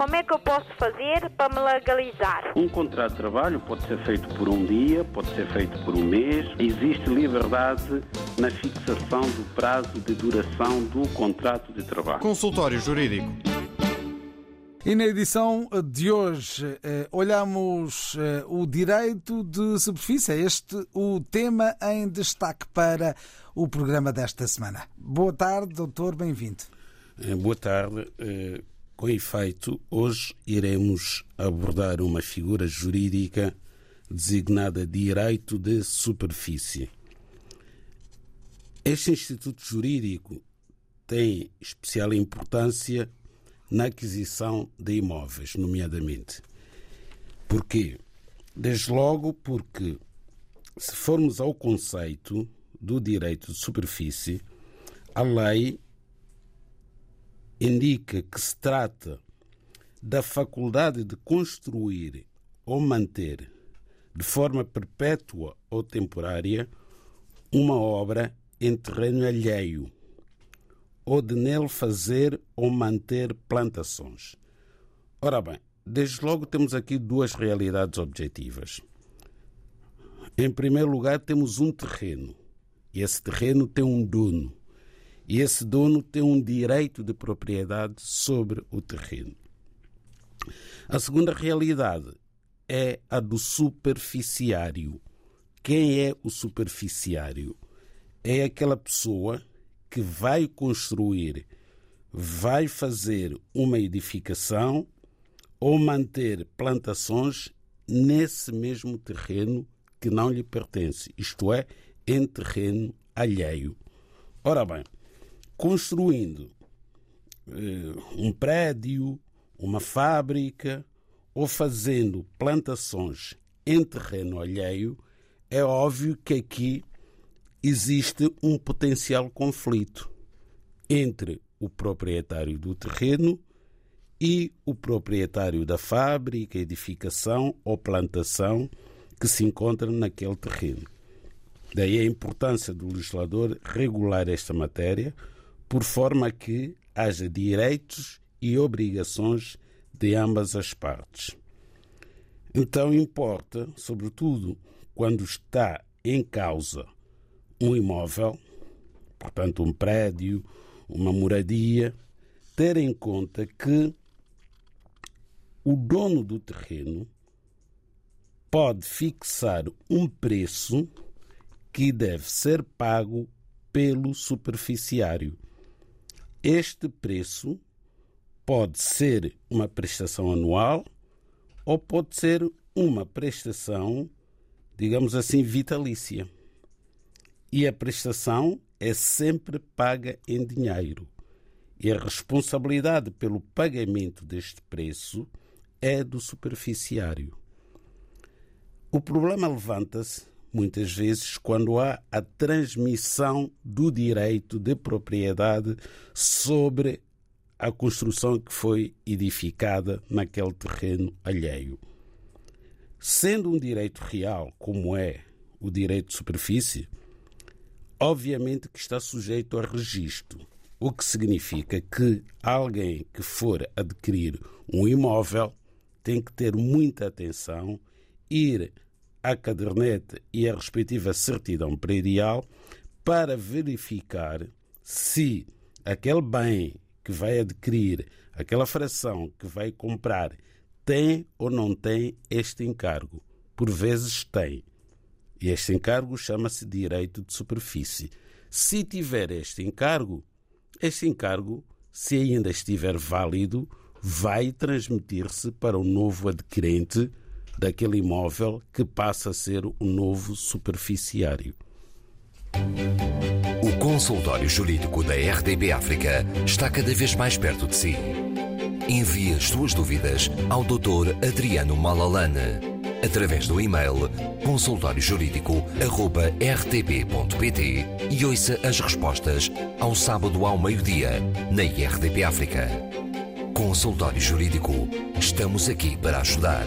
Como é que eu posso fazer para me legalizar? Um contrato de trabalho pode ser feito por um dia, pode ser feito por um mês. Existe liberdade na fixação do prazo de duração do contrato de trabalho. Consultório Jurídico. E na edição de hoje eh, olhamos eh, o direito de superfície. É este o tema em destaque para o programa desta semana. Boa tarde, doutor, bem-vindo. Eh, boa tarde. Com efeito, hoje iremos abordar uma figura jurídica designada direito de superfície. Este instituto jurídico tem especial importância na aquisição de imóveis, nomeadamente. Porquê? Desde logo porque, se formos ao conceito do direito de superfície, a lei indica que se trata da faculdade de construir ou manter, de forma perpétua ou temporária, uma obra em terreno alheio ou de nele fazer ou manter plantações. Ora bem, desde logo temos aqui duas realidades objetivas. Em primeiro lugar, temos um terreno, e esse terreno tem um dono, e esse dono tem um direito de propriedade sobre o terreno. A segunda realidade é a do superficiário. Quem é o superficiário? É aquela pessoa que vai construir, vai fazer uma edificação ou manter plantações nesse mesmo terreno que não lhe pertence, isto é, em terreno alheio. Ora bem, construindo eh, um prédio, uma fábrica ou fazendo plantações em terreno alheio, é óbvio que aqui existe um potencial conflito entre o proprietário do terreno e o proprietário da fábrica, edificação ou plantação que se encontra naquele terreno. Daí a importância do legislador regular esta matéria, por forma que haja direitos e obrigações de ambas as partes. Então importa, sobretudo quando está em causa um imóvel, portanto um prédio, uma moradia, ter em conta que o dono do terreno pode fixar um preço que deve ser pago pelo superficiário. Este preço pode ser uma prestação anual ou pode ser uma prestação, digamos assim, vitalícia e a prestação é sempre paga em dinheiro. E a responsabilidade pelo pagamento deste preço é do superficiário. O problema levanta-se muitas vezes quando há a transmissão do direito de propriedade sobre a construção que foi edificada naquele terreno alheio. Sendo um direito real, como é o direito de superfície, obviamente que está sujeito a registro, o que significa que alguém que for adquirir um imóvel tem que ter muita atenção, ir à caderneta e à respectiva certidão predial para verificar se aquele bem que vai adquirir, aquela fração que vai comprar, tem ou não tem este encargo. Por vezes tem. E este encargo chama-se direito de superfície. Se tiver este encargo, este encargo, se ainda estiver válido, vai transmitir-se para o novo adquirente daquele imóvel que passa a ser o novo superficiário. O consultório jurídico da RDB África está cada vez mais perto de si. Envie as suas dúvidas ao Dr. Adriano Malalane através do e-mail consultóriojurídico.rtp.pt e ouça as respostas ao sábado ao meio-dia na RDP África. Consultório Jurídico. Estamos aqui para ajudar.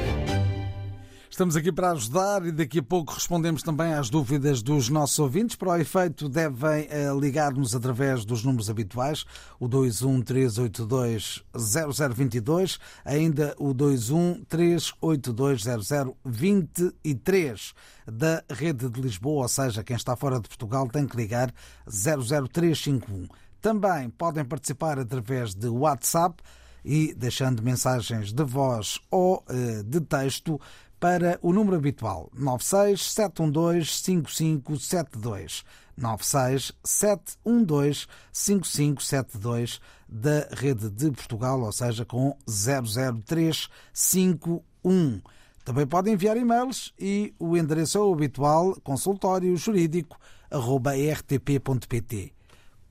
Estamos aqui para ajudar e daqui a pouco respondemos também às dúvidas dos nossos ouvintes. Para o efeito, devem eh, ligar-nos através dos números habituais, o 213820022, ainda o 213820023 da Rede de Lisboa, ou seja, quem está fora de Portugal tem que ligar 00351. Também podem participar através de WhatsApp e deixando mensagens de voz ou eh, de texto para o número habitual 96 712 5572. 96 712 5572 da Rede de Portugal, ou seja, com 00351. Também podem enviar e-mails e o endereço é o habitual consultório jurídico.rtp.pt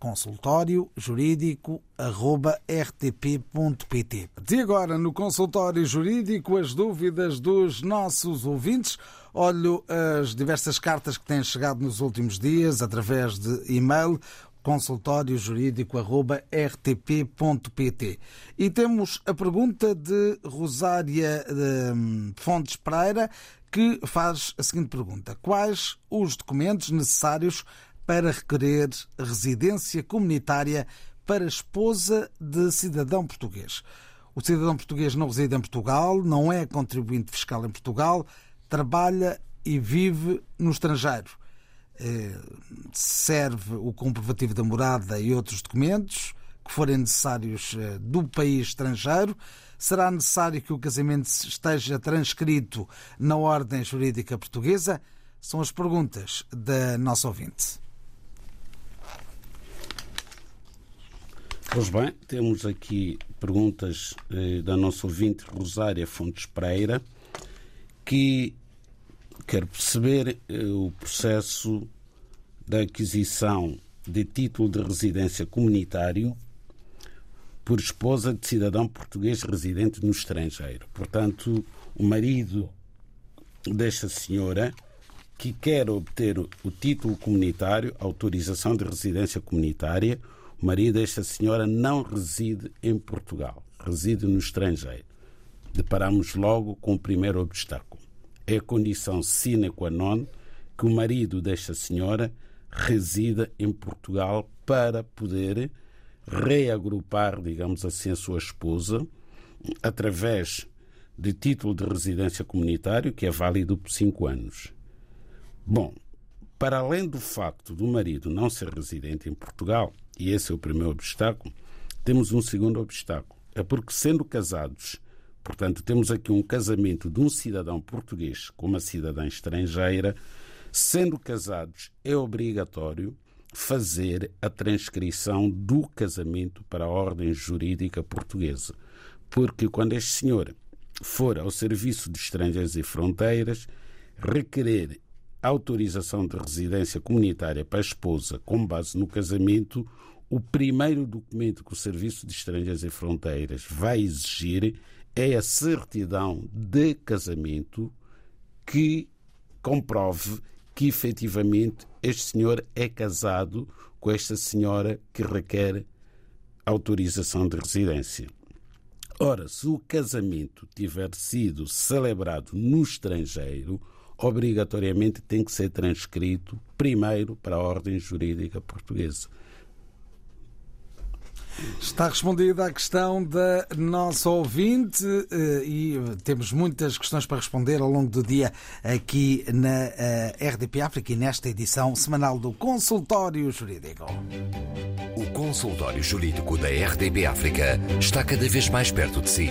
consultório jurídico rtp.pt. E agora no consultório jurídico as dúvidas dos nossos ouvintes. Olho as diversas cartas que têm chegado nos últimos dias através de e-mail consultório jurídico.rtp.pt. E temos a pergunta de Rosária de hum, Fontes Pereira, que faz a seguinte pergunta: Quais os documentos necessários para requerer residência comunitária para esposa de cidadão português. O cidadão português não reside em Portugal, não é contribuinte fiscal em Portugal, trabalha e vive no estrangeiro. Eh, serve o comprovativo da morada e outros documentos que forem necessários eh, do país estrangeiro. Será necessário que o casamento esteja transcrito na ordem jurídica portuguesa? São as perguntas da nossa ouvinte. Pois bem, temos aqui perguntas eh, da nossa ouvinte Rosária Fontes Pereira, que quer perceber eh, o processo da aquisição de título de residência comunitário por esposa de cidadão português residente no estrangeiro. Portanto, o marido desta senhora que quer obter o título comunitário, autorização de residência comunitária, marido desta senhora não reside em Portugal, reside no estrangeiro. Deparamos logo com o primeiro obstáculo. É a condição sine qua non que o marido desta senhora resida em Portugal para poder reagrupar, digamos assim, a sua esposa através de título de residência comunitário que é válido por cinco anos. Bom, para além do facto do marido não ser residente em Portugal, e esse é o primeiro obstáculo, temos um segundo obstáculo. É porque, sendo casados, portanto, temos aqui um casamento de um cidadão português com uma cidadã estrangeira, sendo casados, é obrigatório fazer a transcrição do casamento para a ordem jurídica portuguesa. Porque quando este senhor for ao Serviço de Estrangeiros e Fronteiras requerer autorização de residência comunitária para a esposa com base no casamento, o primeiro documento que o Serviço de Estrangeiros e Fronteiras vai exigir é a certidão de casamento que comprove que efetivamente este senhor é casado com esta senhora que requer autorização de residência. Ora, se o casamento tiver sido celebrado no estrangeiro, obrigatoriamente tem que ser transcrito primeiro para a ordem jurídica portuguesa. Está respondida a questão da nossa ouvinte eh, e temos muitas questões para responder ao longo do dia aqui na eh, RDP África e nesta edição semanal do Consultório Jurídico. O Consultório Jurídico da RDP África está cada vez mais perto de si.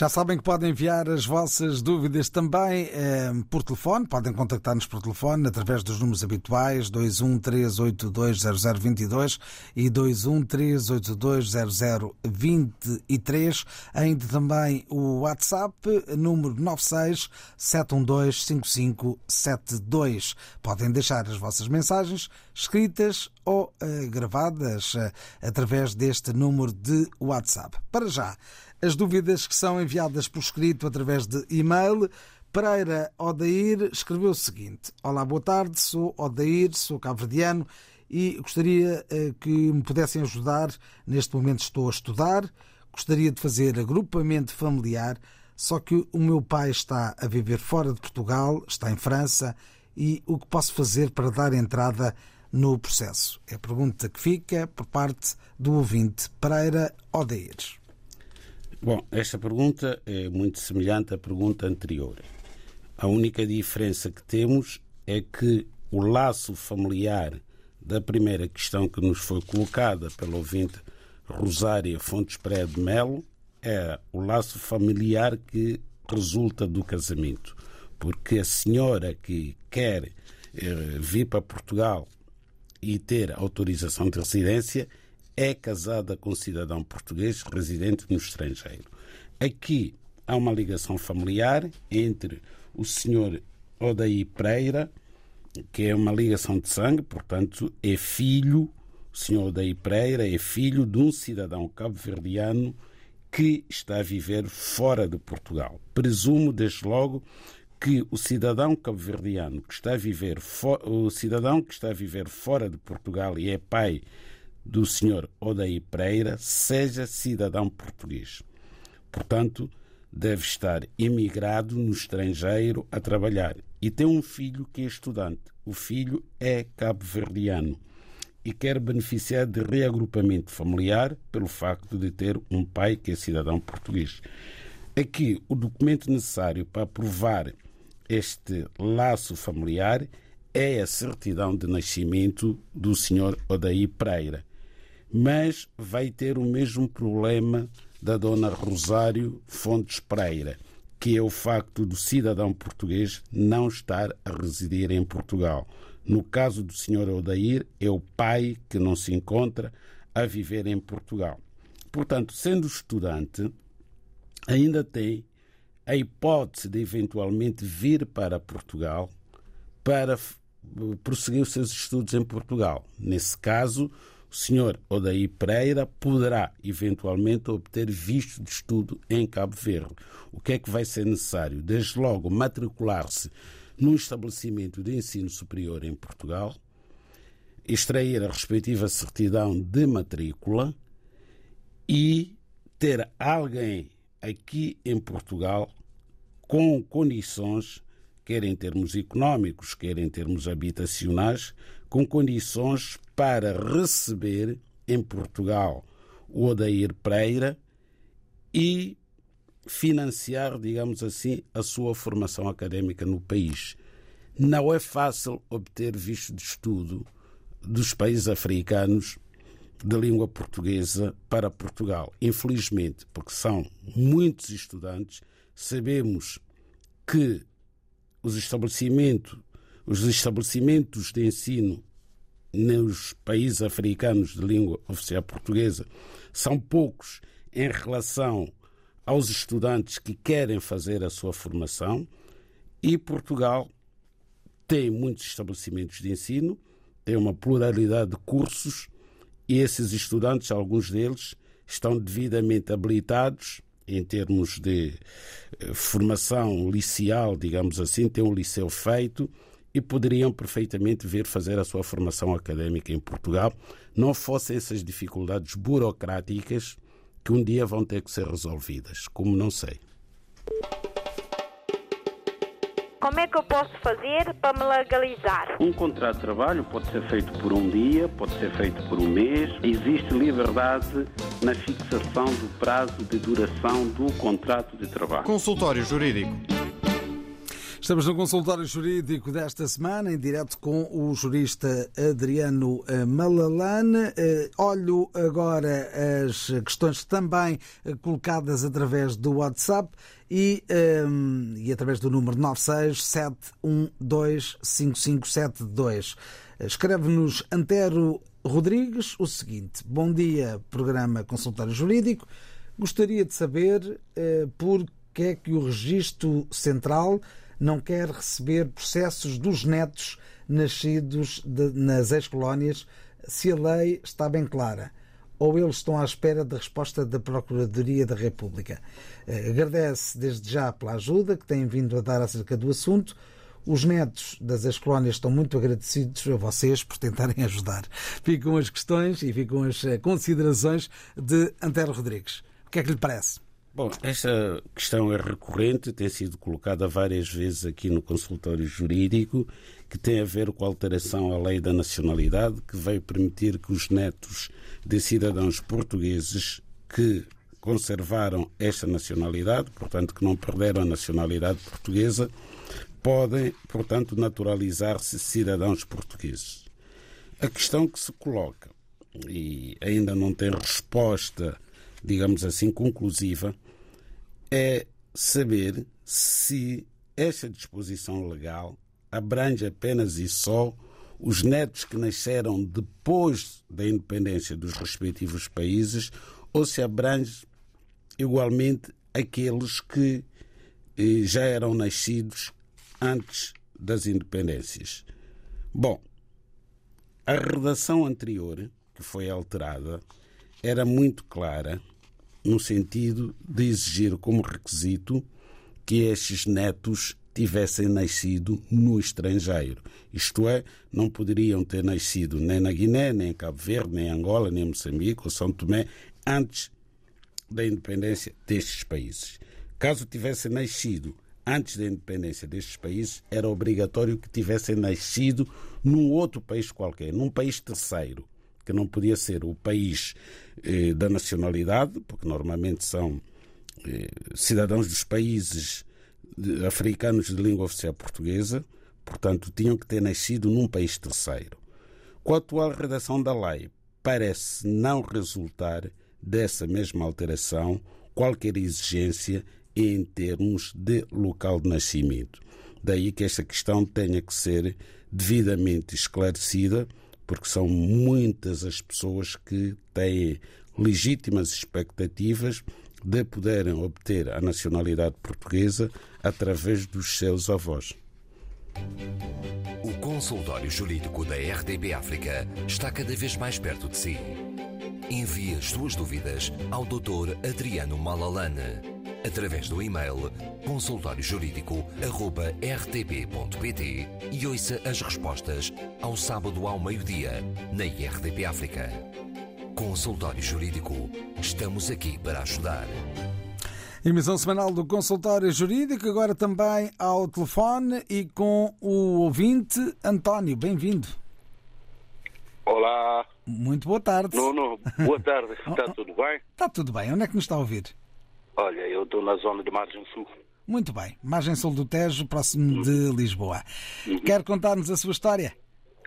Já sabem que podem enviar as vossas dúvidas também eh, por telefone. Podem contactar-nos por telefone através dos números habituais 213820022 e 213820023. Ainda também o WhatsApp, número 967125572. Podem deixar as vossas mensagens escritas ou eh, gravadas eh, através deste número de WhatsApp. Para já, as dúvidas que são enviadas por escrito através de e-mail. Pereira Odair escreveu o seguinte: Olá, boa tarde, sou Odair, sou cabo-verdiano e gostaria eh, que me pudessem ajudar. Neste momento estou a estudar, gostaria de fazer agrupamento familiar, só que o meu pai está a viver fora de Portugal, está em França, e o que posso fazer para dar entrada no processo? É a pergunta que fica por parte do ouvinte Pereira Odair. Bom, esta pergunta é muito semelhante à pergunta anterior. A única diferença que temos é que o laço familiar da primeira questão que nos foi colocada pelo ouvinte Rosária Fontes Pereira de Melo é o laço familiar que resulta do casamento. Porque a senhora que quer eh, vir para Portugal e ter autorização de residência é casada com cidadão português residente no estrangeiro. Aqui há uma ligação familiar entre o senhor Odaí Pereira, que é uma ligação de sangue, portanto, é filho, o senhor Odaí Pereira é filho de um cidadão cabo-verdiano que está a viver fora de Portugal. Presumo, desde logo, que o cidadão cabo-verdiano que está a viver o cidadão que está a viver fora de Portugal e é pai do Sr. Odaí Pereira seja cidadão português. Portanto, deve estar imigrado no estrangeiro a trabalhar e tem um filho que é estudante. O filho é cabo-verdiano e quer beneficiar de reagrupamento familiar pelo facto de ter um pai que é cidadão português. Aqui, o documento necessário para provar este laço familiar é a certidão de nascimento do Sr. Odaí Pereira mas vai ter o mesmo problema da dona Rosário Fontes Pereira, que é o facto do cidadão português não estar a residir em Portugal. No caso do Sr. Odair, é o pai que não se encontra a viver em Portugal. Portanto, sendo estudante, ainda tem a hipótese de eventualmente vir para Portugal para prosseguir os seus estudos em Portugal. Nesse caso, o senhor Odaí Pereira poderá eventualmente obter visto de estudo em Cabo Verde. O que é que vai ser necessário? Desde logo, matricular-se num estabelecimento de ensino superior em Portugal, extrair a respectiva certidão de matrícula e ter alguém aqui em Portugal com condições, quer em termos económicos, quer em termos habitacionais, com condições para receber em Portugal o Odair Pereira e financiar, digamos assim, a sua formação académica no país. Não é fácil obter visto de estudo dos países africanos de língua portuguesa para Portugal. Infelizmente, porque são muitos estudantes, sabemos que os estabelecimentos, os estabelecimentos de ensino nos países africanos de língua oficial portuguesa são poucos em relação aos estudantes que querem fazer a sua formação e Portugal tem muitos estabelecimentos de ensino, tem uma pluralidade de cursos e esses estudantes, alguns deles, estão devidamente habilitados em termos de eh, formação liceal, digamos assim, têm um liceu feito e poderiam perfeitamente vir fazer a sua formação académica em Portugal, não fossem essas dificuldades burocráticas que um dia vão ter que ser resolvidas, como não sei. Como é que eu posso fazer para me legalizar? Um contrato de trabalho pode ser feito por um dia, pode ser feito por um mês. Existe liberdade na fixação do prazo de duração do contrato de trabalho. Consultório Jurídico. Estamos no consultório jurídico desta semana, em direto com o jurista Adriano eh, Malalane. Eh, olho agora as questões também eh, colocadas através do WhatsApp e, um, e através do número 967125572. Escreve-nos Antero Rodrigues o seguinte: Bom dia, programa Consultório Jurídico. Gostaria de saber uh, por que é que o Registro Central não quer receber processos dos netos nascidos de, nas ex-colónias se a lei está bem clara. ou eles estão à espera da resposta da Procuradoria da República? Eh, agradece desde já pela ajuda que têm vindo a dar acerca do assunto. Os netos das ex-colónias estão muito agradecidos a vocês por tentarem ajudar. Ficam as questões e ficam as eh, considerações de Antero Rodrigues. O que é que lhe parece? Bom, esta questão é recorrente, tem sido colocada várias vezes aqui no consultório jurídico, que tem a ver com a alteração à lei da nacionalidade, que veio permitir que os netos de cidadãos portugueses que conservaram esta nacionalidade, portanto que não perderam a nacionalidade portuguesa, podem, portanto, naturalizar-se cidadãos portugueses. A questão que se coloca, e ainda não tem resposta, digamos assim, conclusiva, é saber se esta disposição legal abrange apenas e só os netos que nasceram depois da independência dos respectivos países ou se abrange igualmente aqueles que eh, já eram nascidos antes das independências. Bom, a redação anterior, que foi alterada, era muito clara no sentido de exigir como requisito que estes netos tivessem nascido no estrangeiro. Isto é, não poderiam ter nascido nem na Guiné, nem em Cabo Verde, nem em Angola, nem em Moçambique ou São Tomé antes da independência destes países. Caso tivessem nascido antes da independência destes países, era obrigatório que tivessem nascido num outro país qualquer, num país terceiro, que não podia ser o país eh, da nacionalidade, porque normalmente são eh, cidadãos dos países de, africanos de língua oficial portuguesa, portanto, tinham que ter nascido num país terceiro. Com a atual redação da lei, parece não resultar dessa mesma alteração qualquer exigência em termos de local de nascimento. Daí que esta questão tenha que ser devidamente esclarecida, porque são muitas as pessoas que têm legítimas expectativas de poderem obter a nacionalidade portuguesa através dos seus avós. O consultório jurídico da RDB África está cada vez mais perto de si. Envie as suas dúvidas ao Dr. Adriano Malalane através do e-mail consultóriojurídico.rtp.pt e ouça as respostas ao sábado ao meio-dia na RDP África. Consultório Jurídico. Estamos aqui para ajudar. Emissão semanal do Consultório Jurídico, agora também ao telefone e com o ouvinte António. Bem-vindo. Olá. Muito boa tarde. Nuno, boa tarde. Está tudo bem? Está tudo bem. Onde é que nos está a ouvir? Olha, eu estou na zona de Margem Sul. Muito bem. Margem Sul do Tejo, próximo uhum. de Lisboa. Uhum. Quer contar-nos a sua história?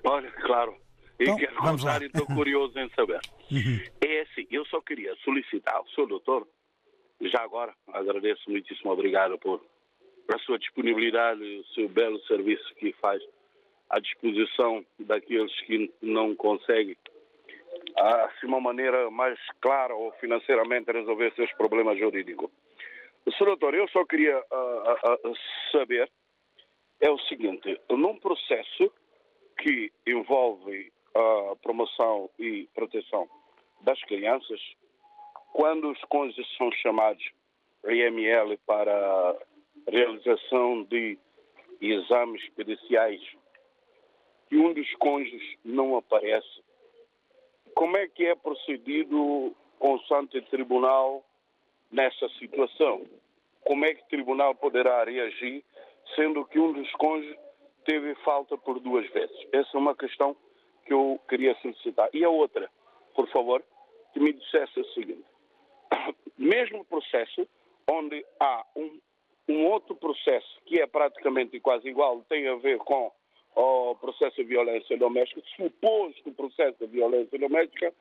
Olha, claro. Então, quero vamos contar lá. e estou curioso em saber. Uhum. É assim, eu só queria solicitar ao Sr. Doutor, já agora, agradeço muitíssimo obrigado por a sua disponibilidade, o seu belo serviço que faz à disposição daqueles que não conseguem assim, uma maneira mais clara ou financeiramente resolver seus problemas jurídicos. Sr. Doutor, eu só queria uh, uh, saber é o seguinte, num processo que envolve a promoção e proteção das crianças, quando os cônjuges são chamados IML para realização de exames periciais e um dos cônjuges não aparece, como é que é procedido o Santo Tribunal nessa situação? Como é que o Tribunal poderá reagir, sendo que um dos cônjuges teve falta por duas vezes? Essa é uma questão que eu queria solicitar. E a outra, por favor, que me dissesse o seguinte: mesmo processo onde há um, um outro processo que é praticamente quase igual, tem a ver com o processo de violência doméstica, suposto processo de violência doméstica,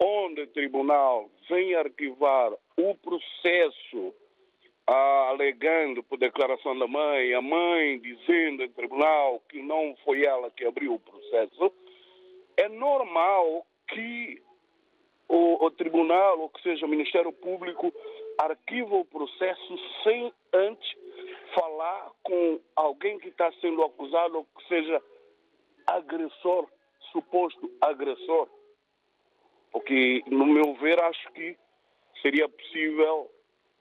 onde o tribunal vem arquivar o processo ah, alegando por declaração da mãe, a mãe dizendo em tribunal que não foi ela que abriu o processo, é normal que o, o tribunal, ou que seja o Ministério Público, arquiva o processo sem antes falar com alguém que está sendo acusado ou que seja agressor, suposto agressor. Porque, no meu ver, acho que seria possível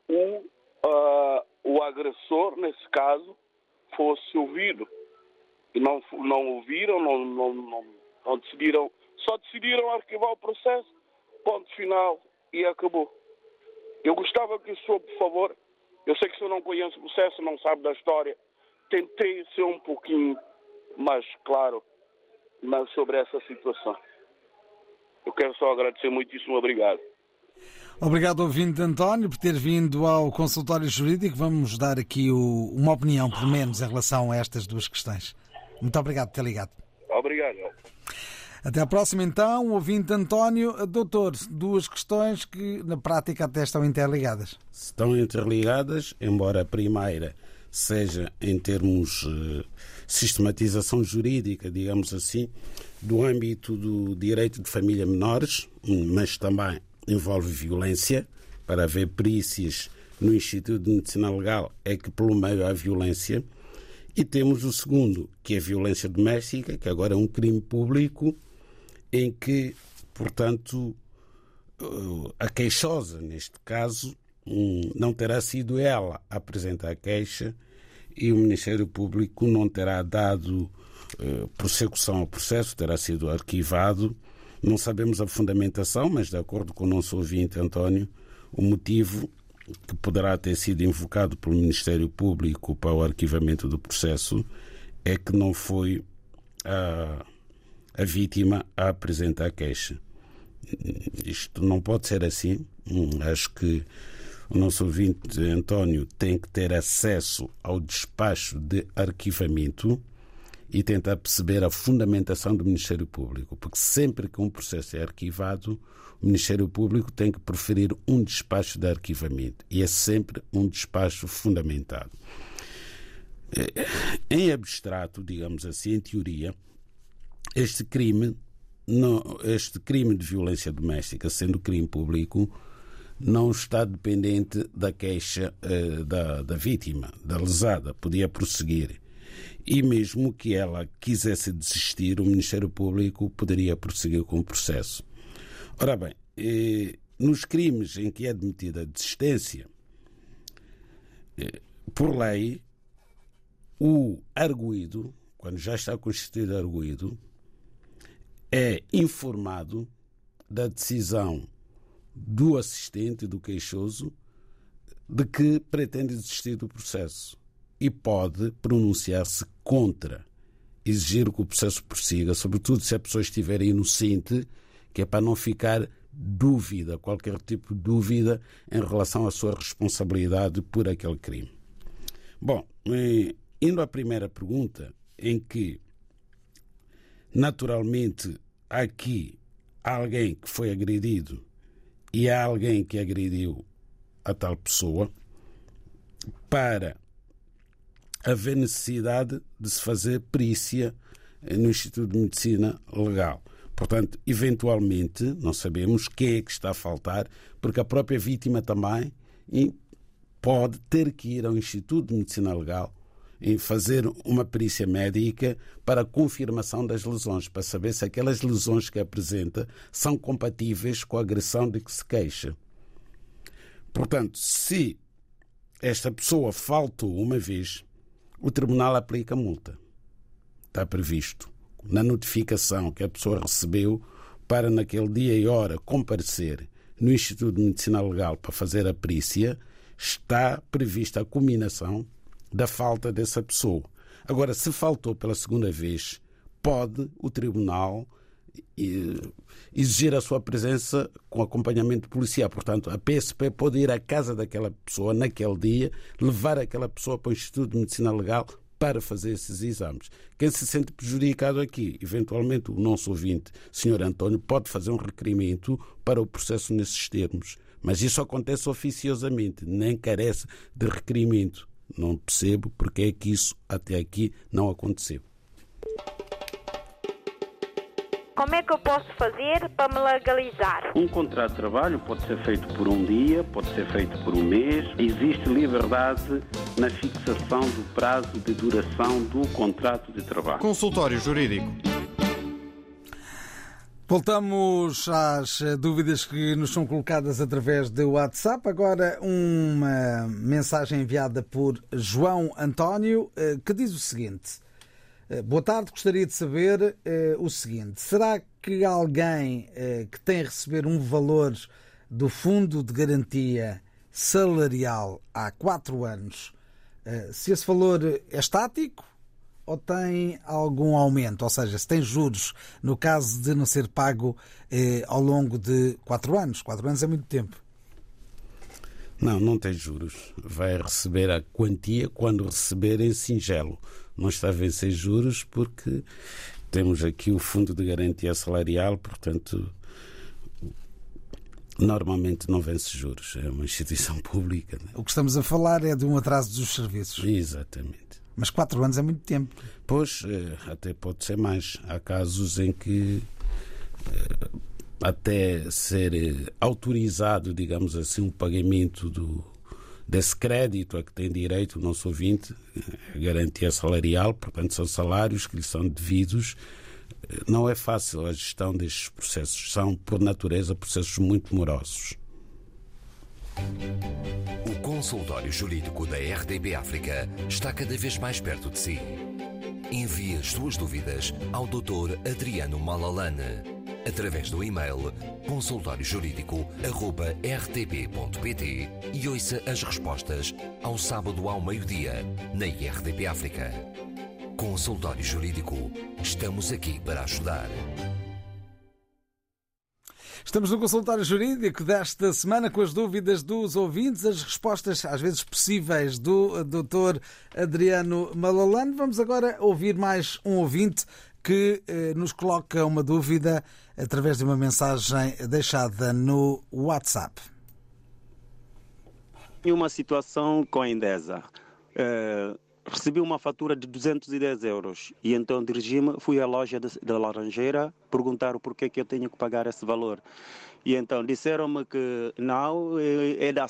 o, uh, o agressor, nesse caso, fosse ouvido. E não, não ouviram, não, não, não, não decidiram, só decidiram arquivar o processo, ponto final, e acabou. Eu gostava que o senhor, por favor, eu sei que o senhor não conhece o processo, não sabe da história, tentei ser um pouquinho mais claro sobre essa situação. Eu quero só agradecer muitíssimo, obrigado. Obrigado, ouvinte António, por ter vindo ao consultório jurídico. Vamos dar aqui o, uma opinião, pelo menos, em relação a estas duas questões. Muito obrigado por ter ligado. Obrigado. Até à próxima, então. Ouvinte António. Doutor, duas questões que, na prática, até estão interligadas. Estão interligadas, embora a primeira seja em termos de eh, sistematização jurídica, digamos assim, do âmbito do direito de família menores, mas também envolve violência. Para haver perícias no Instituto de Medicina Legal é que pelo meio há violência. E temos o segundo, que é a violência doméstica, que agora é um crime público, em que, portanto, a queixosa, neste caso, não terá sido ela a apresentar a queixa e o Ministério Público não terá dado eh, prossecução ao processo, terá sido arquivado. Não sabemos a fundamentação, mas de acordo com o nosso ouvinte António, o motivo que poderá ter sido invocado pelo Ministério Público para o arquivamento do processo é que não foi a, a vítima a apresentar a queixa. Isto não pode ser assim. Acho que o nosso ouvinte António tem que ter acesso ao despacho de arquivamento e tentar perceber a fundamentação do Ministério Público, porque sempre que um processo é arquivado, o Ministério Público tem que preferir um despacho de arquivamento e é sempre um despacho fundamentado. Eh, em abstrato, digamos assim, em teoria, este crime, não, este crime de violência doméstica, sendo crime público, não está dependente da queixa eh, da, da vítima, da lesada. Podia prosseguir e mesmo que ela quisesse desistir, o Ministério Público poderia prosseguir com o processo. Ora bem, eh, nos crimes em que é admitida a desistência, eh, por lei, o arguído, quando já está constituído arguído, é informado da decisão do assistente, do queixoso, de que pretende desistir do processo e pode pronunciar-se contra, exigir que o processo prossiga, sobretudo se a pessoa estiver inocente, que é para não ficar dúvida, qualquer tipo de dúvida em relação à sua responsabilidade por aquele crime. Bom, eh, indo à primeira pergunta, em que naturalmente aqui há alguém que foi agredido e há alguém que agrediu a tal pessoa, para haver necessidade de se fazer perícia no Instituto de Medicina Legal. Portanto, eventualmente, não sabemos quem é que está a faltar, porque a própria vítima também pode ter que ir ao Instituto de Medicina Legal e fazer uma perícia médica para a confirmação das lesões, para saber se aquelas lesões que apresenta são compatíveis com a agressão de que se queixa. Portanto, se esta pessoa faltou uma vez, o tribunal aplica multa. Está previsto na notificação que a pessoa recebeu para naquele dia e hora comparecer no Instituto de Medicina Legal para fazer a perícia, está prevista a culminação da falta dessa pessoa. Agora, se faltou pela segunda vez, pode o tribunal exigir a sua presença com acompanhamento policial. Portanto, a PSP pode ir à casa daquela pessoa naquele dia, levar aquela pessoa para o Instituto de Medicina Legal para fazer esses exames. Quem se sente prejudicado aqui, eventualmente o nosso ouvinte, Sr. António, pode fazer um requerimento para o processo nesses termos. Mas isso acontece oficiosamente, nem carece de requerimento. Não percebo porque é que isso até aqui não aconteceu. Como é que eu posso fazer para me legalizar? Um contrato de trabalho pode ser feito por um dia, pode ser feito por um mês. Existe liberdade na fixação do prazo de duração do contrato de trabalho. Consultório Jurídico. Voltamos às eh, dúvidas que nos são colocadas através do WhatsApp. Agora, uma mensagem enviada por João António eh, que diz o seguinte: eh, Boa tarde, gostaria de saber o seguinte: será que alguém que tem a receber um valor do Fundo de Garantia Salarial há quatro anos, se esse valor é estático ou tem algum aumento? Ou seja, se tem juros no caso de não ser pago eh, ao longo de quatro anos? Quatro anos é muito tempo. Não, não tem juros. Vai receber a quantia quando receber em singelo. Não está a vencer juros porque temos aqui o Fundo de Garantia Salarial, portanto, normalmente não vence juros. É uma instituição pública. Né? O que estamos a falar é de um atraso dos serviços. Exatamente. Mas quatro anos é muito tempo. Pois, eh, até pode ser mais. Há casos em que eh, até ser eh, autorizado, digamos assim, o um pagamento do, desse crédito a que tem direito o nosso ouvinte, garantia salarial, portanto, são salários que lhe são devidos. Não é fácil a gestão destes processos, são, por natureza, processos muito morosos. O consultório jurídico da RDB África está cada vez mais perto de si. Envie as suas dúvidas ao Dr. Adriano Malalane através do e-mail consultóriojurídico.rtp.pt e ouça as respostas ao sábado ao meio-dia na RDP África. Consultório Jurídico. Estamos aqui para ajudar. Estamos no consultório jurídico desta semana com as dúvidas dos ouvintes, as respostas às vezes possíveis do Dr. Adriano Malalane. Vamos agora ouvir mais um ouvinte que eh, nos coloca uma dúvida através de uma mensagem deixada no WhatsApp. E uma situação com a Endesa. Uh, recebi uma fatura de 210 euros e então dirigi-me, fui à loja da Laranjeira perguntar o porquê que eu tenho que pagar esse valor. E então disseram-me que não, é, é da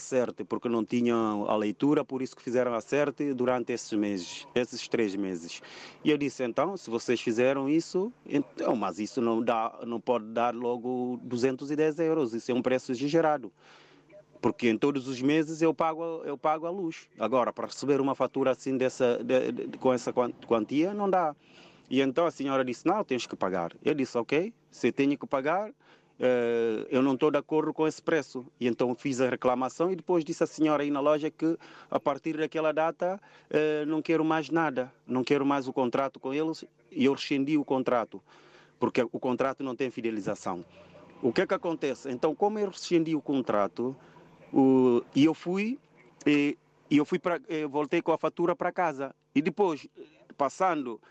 porque não tinham a leitura, por isso que fizeram a certo durante esses meses, esses três meses. E eu disse, então, se vocês fizeram isso, então, mas isso não, dá, não pode dar logo 210 euros, isso é um preço exagerado porque em todos os meses eu pago, eu pago a luz. Agora, para receber uma fatura assim dessa, de, de, com essa quantia, não dá. E então a senhora disse, não, tens que pagar. Eu disse, ok, se tenho que pagar, eh, eu não estou de acordo com esse preço. E então fiz a reclamação e depois disse à senhora aí na loja que a partir daquela data eh, não quero mais nada, não quero mais o contrato com eles e eu rescindi o contrato, porque o contrato não tem fidelização. O que é que acontece? Então, como eu rescindi o contrato, e eu fui, e, e eu fui para, voltei com a fatura para casa. E depois, passando,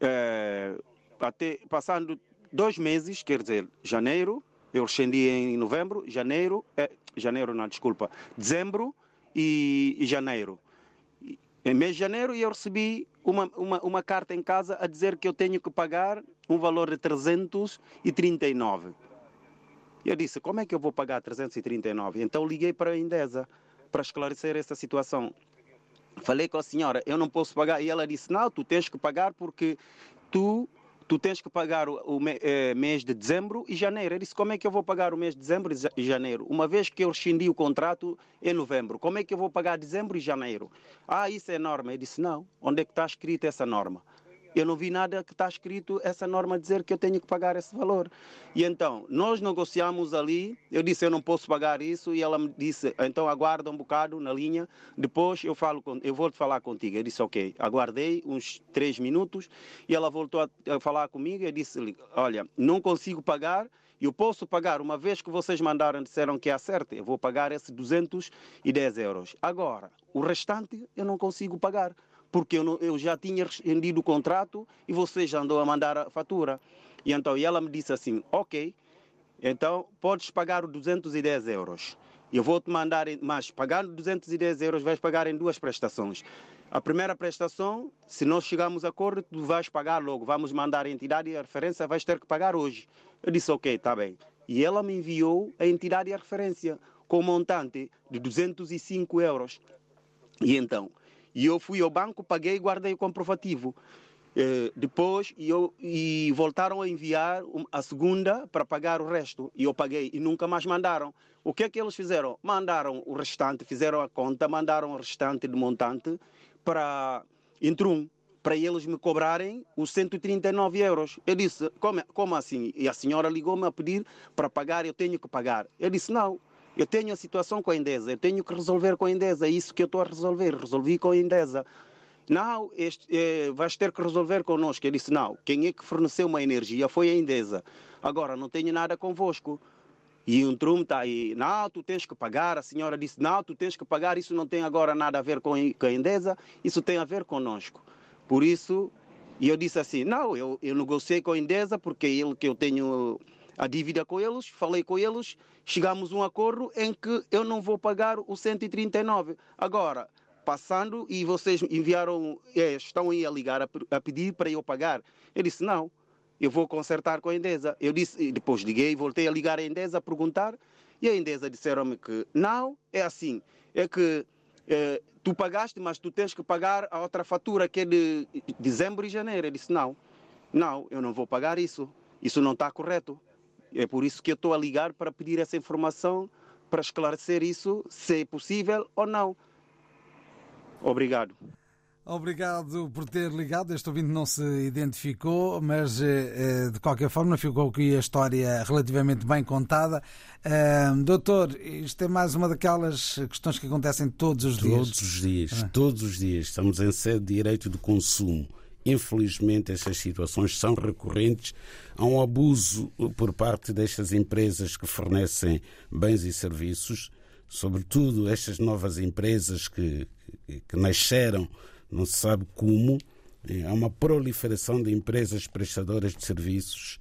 é, até, passando dois meses, quer dizer, janeiro, eu rescendi em novembro, janeiro, é, janeiro não, desculpa, dezembro e, e janeiro. Em mês de janeiro eu recebi uma, uma, uma carta em casa a dizer que eu tenho que pagar um valor de 339. Eu disse, como é que eu vou pagar 339? Então liguei para a Indesa para esclarecer essa situação. Falei com a senhora, eu não posso pagar. E ela disse, não, tu tens que pagar porque tu tu tens que pagar o, eh, mês de dezembro e janeiro. Eu disse, como é que eu vou pagar o mês de dezembro e janeiro? Uma vez que eu rescindi o contrato em novembro, como é que eu vou pagar dezembro e janeiro? Ah, isso é norma. Eu disse, não. Onde é que está escrita essa norma? Eu não vi nada que está escrito essa norma dizer que eu tenho que pagar esse valor. E então, nós negociamos ali, eu disse eu não posso pagar isso e ela me disse, então aguarda um bocado na linha, depois eu falo com, eu vou falar contigo. Eu disse ok, aguardei uns três minutos e ela voltou a, a falar comigo e eu disse, olha, não consigo pagar, eu posso pagar, uma vez que vocês mandaram, disseram que é certo, eu vou pagar esses 210 euros. Agora, o restante eu não consigo pagar porque eu, não, eu já tinha rendido o contrato e você já andou a mandar a fatura. E então e ela me disse assim, ok, então podes pagar os 210 euros. Eu vou te mandar, mas pagando 210 euros vais pagar em duas prestações. A primeira prestação, se nós chegarmos a acordo, tu vais pagar logo. Vamos mandar a entidade e a referência, vais ter que pagar hoje. Eu disse, ok, está bem. E ela me enviou a entidade e a referência com um montante de 205 euros. E então, e eu fui ao banco, paguei e guardei o comprovativo. Eh, depois eu, e voltaram a enviar a segunda para pagar o resto. E eu paguei e nunca mais mandaram. O que é que eles fizeram? Mandaram o restante, fizeram a conta, mandaram o restante de montante para Intrum, para eles me cobrarem os 139 euros. Eu disse, como, como assim? E a senhora ligou-me a pedir para pagar, eu tenho que pagar. Eu disse, não, eu tenho a situação com a Endesa, eu tenho que resolver com a Endesa, é isso que eu estou a resolver, resolvi com a Endesa. Não, este, é, vais ter que resolver connosco. Eu disse, não, quem é que forneceu uma energia foi a Endesa. Agora, não tenho nada convosco. E um trum está aí, não, tu tens que pagar. A senhora disse, não, tu tens que pagar, isso não tem agora nada a ver com, a Endesa, isso tem a ver conosco. Por isso, eu disse assim, não, eu, eu negociei com a Endesa porque é ele que eu tenho a dívida com eles, falei com eles, chegamos a um acordo em que eu não vou pagar o 139. Agora, passando e vocês enviaram, é, estão aí a ligar a, a, pedir para eu pagar. Eu disse, não, eu vou consertar com a Endesa. Eu disse, depois liguei, voltei a ligar a Endesa a perguntar, e a Endesa disseram-me que não, é assim, é que é, tu pagaste, mas tu tens que pagar a outra fatura que é de dezembro e janeiro. Eu disse, não, não, eu não vou pagar isso, isso não está correto. É por isso que eu estou a ligar para pedir essa informação, para esclarecer isso, se é possível ou não. Obrigado. Obrigado por ter ligado. Este ouvinte não se identificou, mas eh, eh, de qualquer forma ficou aqui a história relativamente bem contada. doutor, isto é mais uma daquelas questões que acontecem todos os dias. Todos os dias, ah. todos os dias. Estamos em sede de direito de consumo. Infelizmente, estas situações são recorrentes. Há um abuso por parte destas empresas que fornecem bens e serviços sobretudo estas novas empresas que, que nasceram, não se sabe como, é, há uma proliferação de empresas prestadoras de serviços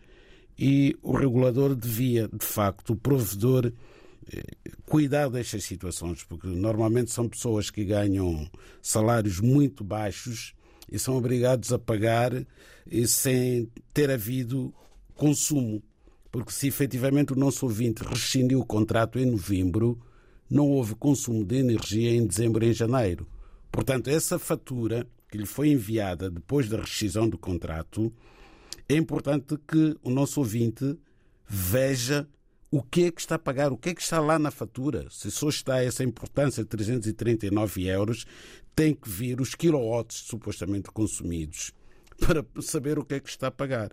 e o regulador devia, de facto, o provedor, é, cuidar destas situações, porque normalmente são pessoas que ganham salários muito baixos e são obrigados a pagar sem ter havido consumo. Porque se efetivamente o nosso ouvinte rescindiu o contrato em novembro, não houve consumo de energia em dezembro e em janeiro. Portanto, essa fatura que lhe foi enviada depois da rescisão do contrato, é importante que o nosso ouvinte veja o que é que está a pagar, o que é que está lá na fatura. Se só está essa importância de 339 euros, tem que vir os quilowatts supostamente consumidos para saber o que é que está a pagar.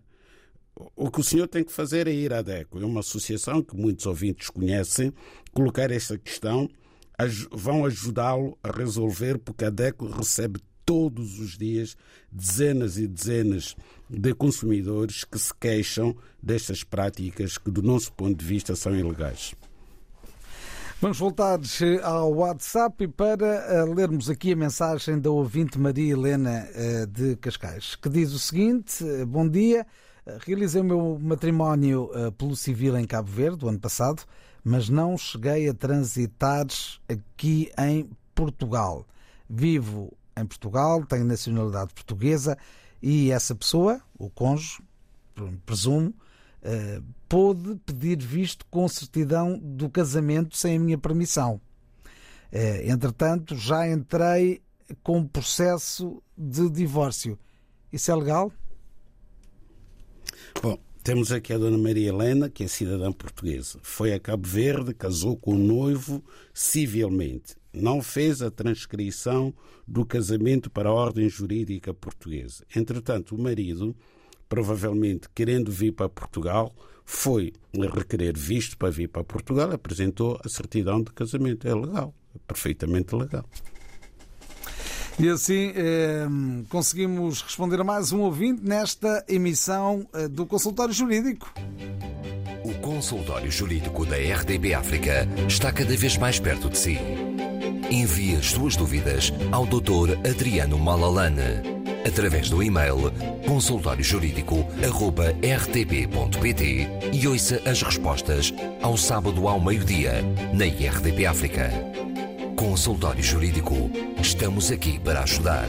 O que o senhor tem que fazer é ir à DECO, é uma associação que muitos ouvintes conhecem, colocar esta questão, vão ajudá-lo a resolver, porque a DECO recebe todos os dias dezenas e dezenas de consumidores que se queixam destas práticas que, do nosso ponto de vista, são ilegais. Vamos voltar ao WhatsApp para eh, lermos aqui a mensagem da ouvinte Maria Helena eh, de Cascais, que diz o seguinte: eh, Bom dia. Realizei o meu matrimónio pelo civil em Cabo Verde, o ano passado, mas não cheguei a transitar aqui em Portugal. Vivo em Portugal, tenho nacionalidade portuguesa e essa pessoa, o cônjuge, presumo, uh, pôde pedir visto com certidão do casamento sem a minha permissão. Uh, entretanto, já entrei com processo de divórcio. Isso é legal? Bom, temos aqui a Dona Maria Helena, que é cidadã portuguesa. Foi a Cabo Verde, casou com o noivo civilmente. Não fez a transcrição do casamento para a ordem jurídica portuguesa. Entretanto, o marido, provavelmente querendo vir para Portugal, foi requerer visto para vir para Portugal, apresentou a certidão de casamento. É legal, é perfeitamente legal. E assim eh, conseguimos responder a mais um ouvinte nesta emissão eh, do Consultório Jurídico. O Consultório Jurídico da RDB África está cada vez mais perto de si. Envie as suas dúvidas ao Dr. Adriano Malalane através do e-mail consultóriojurídico.rtp.pt e ouça as respostas ao sábado ao meio-dia na RDP África. Consultório Jurídico. Estamos aqui para ajudar.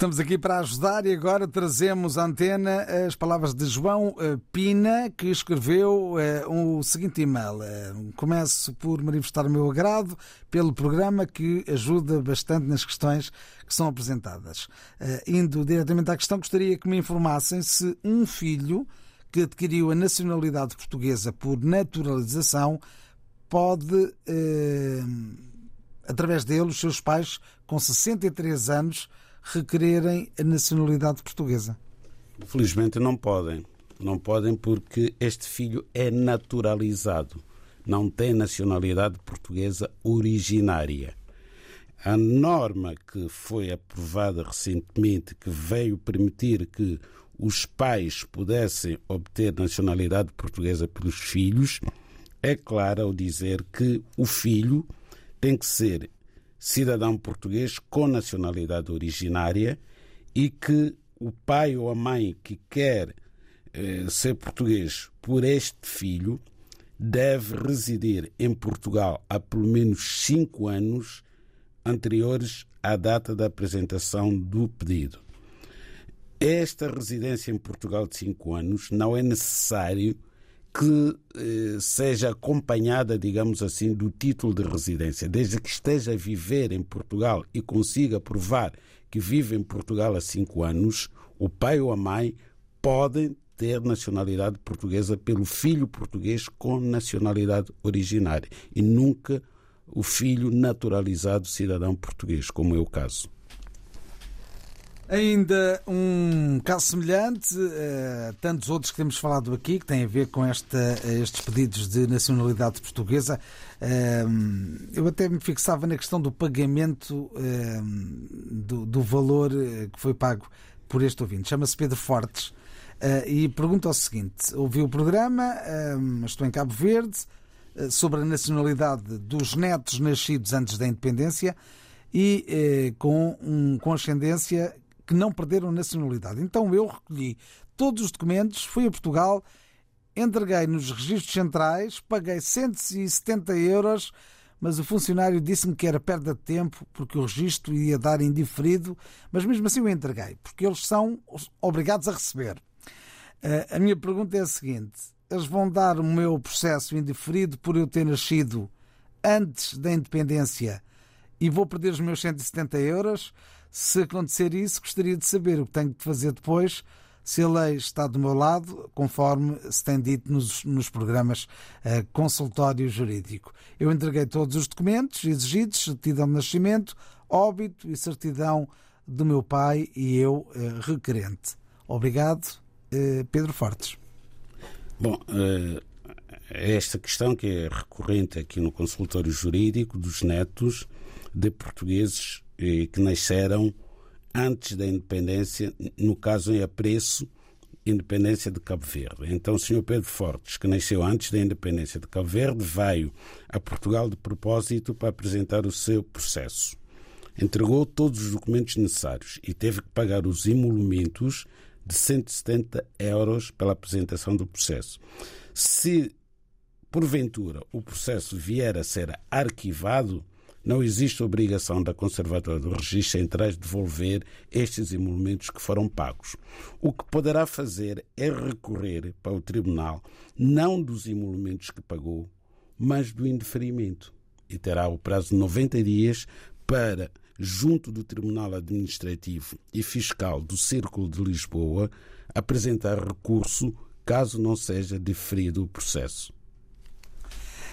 Estamos aqui para ajudar e agora trazemos à antena as palavras de João eh, Pina, que escreveu eh, o seguinte e-mail. Eh, começo por manifestar o meu agrado pelo programa que ajuda bastante nas questões que são apresentadas. Indo diretamente à questão, gostaria que me informassem se um filho que adquiriu a nacionalidade portuguesa por naturalização pode, através dele, os seus pais, com 63 anos, requererem a nacionalidade portuguesa? Felizmente não podem. Não podem porque este filho é naturalizado. Não tem nacionalidade portuguesa originária. A norma que foi aprovada recentemente, que veio permitir que os pais pudessem obter nacionalidade portuguesa pelos filhos, é clara ao dizer que o filho tem que ser cidadão português com nacionalidade originária e que o pai ou a mãe que quer eh, ser português por este filho deve residir em Portugal há pelo menos cinco anos anteriores à data da apresentação do pedido. Esta residência em Portugal de cinco anos não é necessário que eh, seja acompanhada, digamos assim, do título de residência, desde que esteja a viver em Portugal e consiga provar que vive em Portugal há cinco anos, o pai ou a mãe podem ter nacionalidade portuguesa pelo filho português com nacionalidade originária e nunca o filho naturalizado cidadão português, como é o caso. Ainda um caso semelhante, uh, tantos outros que temos falado aqui, que têm a ver com esta, estes pedidos de nacionalidade portuguesa. Uh, eu até me fixava na questão do pagamento do, do, valor que foi pago por este ouvinte. Chama-se Pedro Fortes e pergunta o seguinte: ouvi o programa, estou em Cabo Verde, sobre a nacionalidade dos netos nascidos antes da independência e com, um, ascendência que não perderam nacionalidade. Então eu recolhi todos os documentos, fui a Portugal, entreguei nos registros centrais, paguei 170 euros, mas o funcionário disse-me que era perda de tempo porque o registro ia dar indiferido, mas mesmo assim eu entreguei, porque eles são obrigados a receber. Eh, a minha pergunta é a seguinte: eles vão dar o meu processo indiferido por eu ter nascido antes da independência e vou perder os meus 170 euros? Se acontecer isso, gostaria de saber o que tenho de fazer depois, se a lei está do meu lado, conforme se tem dito nos, nos programas uh, consultório jurídico. Eu entreguei todos os documentos exigidos, certidão de nascimento, óbito e certidão do meu pai e eu uh, requerente. Obrigado, uh, Pedro Fortes. Bom, esta questão que é recorrente aqui no consultório jurídico dos netos de portugueses que nasceram antes da independência, no caso em apreço, independência de Cabo Verde. Então, o Sr. Pedro Fortes, que nasceu antes da independência de Cabo Verde, veio a Portugal de propósito para apresentar o seu processo. Entregou todos os documentos necessários e teve que pagar os emolumentos de 170 euros pela apresentação do processo. Se, porventura, o processo vier a ser arquivado, não existe obrigação da Conservadora dos Registros Centrais devolver estes emolumentos que foram pagos. O que poderá fazer é recorrer para o Tribunal, não dos emolumentos que pagou, mas do indeferimento. E terá o prazo de 90 dias para, junto do Tribunal Administrativo e Fiscal do Círculo de Lisboa, apresentar recurso caso não seja deferido o processo.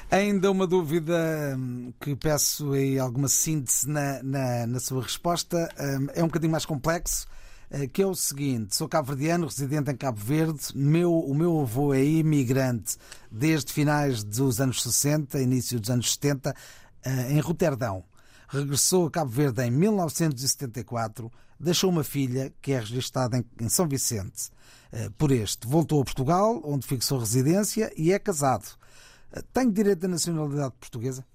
Ainda uma dúvida hum, que peço aí alguma síntese na, na, na sua resposta. Hum, é um bocadinho mais complexo, eh, que é o seguinte: sou cabo-verdiano, residente em Cabo Verde. Meu, o meu avô é imigrante desde finais dos anos 60, início dos anos 70, eh, em Roterdão. Regressou a Cabo Verde em 1974, deixou uma filha que é registada em São Vicente. Eh, por este, voltou a Portugal, onde fixou residência e é casado. Tem direito à nacionalidade portuguesa?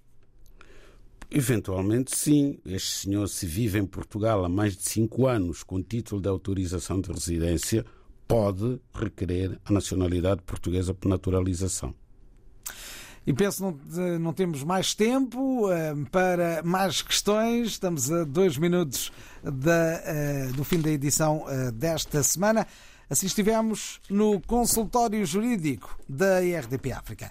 Eventualmente, sim. Este senhor, se vive em Portugal há mais de cinco anos com título de autorização de residência, pode requerer a nacionalidade portuguesa por naturalização. E penso não, não temos mais tempo uh, para mais questões. Estamos a dois minutos da, uh, do fim da edição uh, desta semana. Assim estivemos no consultório jurídico da RDP África.